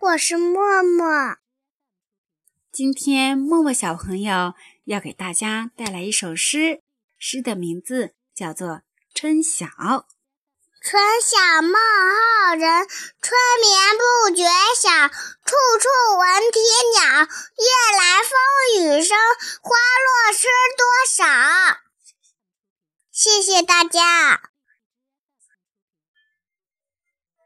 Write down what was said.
我是默默。今天默默小朋友要给大家带来一首诗，诗的名字叫做《春晓》。《春晓》孟浩然，春眠不觉晓，处处闻啼鸟。夜来风雨声，花落知多少。谢谢大家。